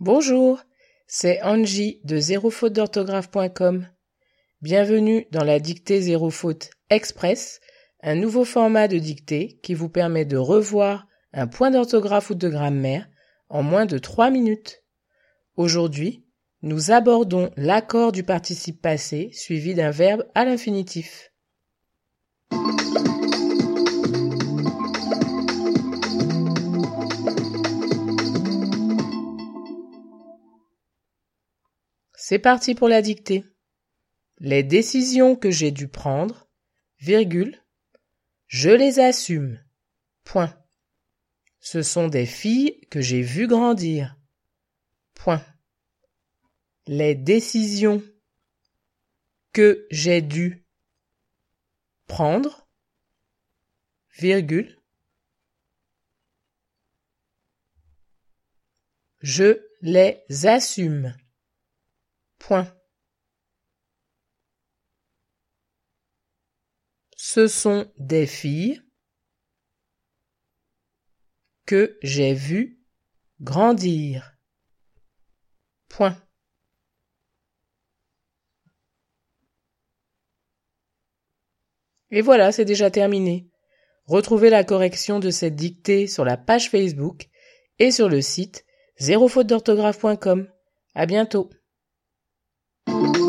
Bonjour, c'est Angie de zérofaute Bienvenue dans la dictée zéro faute express, un nouveau format de dictée qui vous permet de revoir un point d'orthographe ou de grammaire en moins de 3 minutes. Aujourd'hui, nous abordons l'accord du participe passé suivi d'un verbe à l'infinitif. C'est parti pour la dictée. Les décisions que j'ai dû prendre, virgule, je les assume. Point. Ce sont des filles que j'ai vues grandir. Point. Les décisions que j'ai dû prendre, virgule, je les assume. Point. Ce sont des filles que j'ai vues grandir. Point. Et voilà, c'est déjà terminé. Retrouvez la correction de cette dictée sur la page Facebook et sur le site zérofaute d'orthographe.com. À bientôt. Thank you.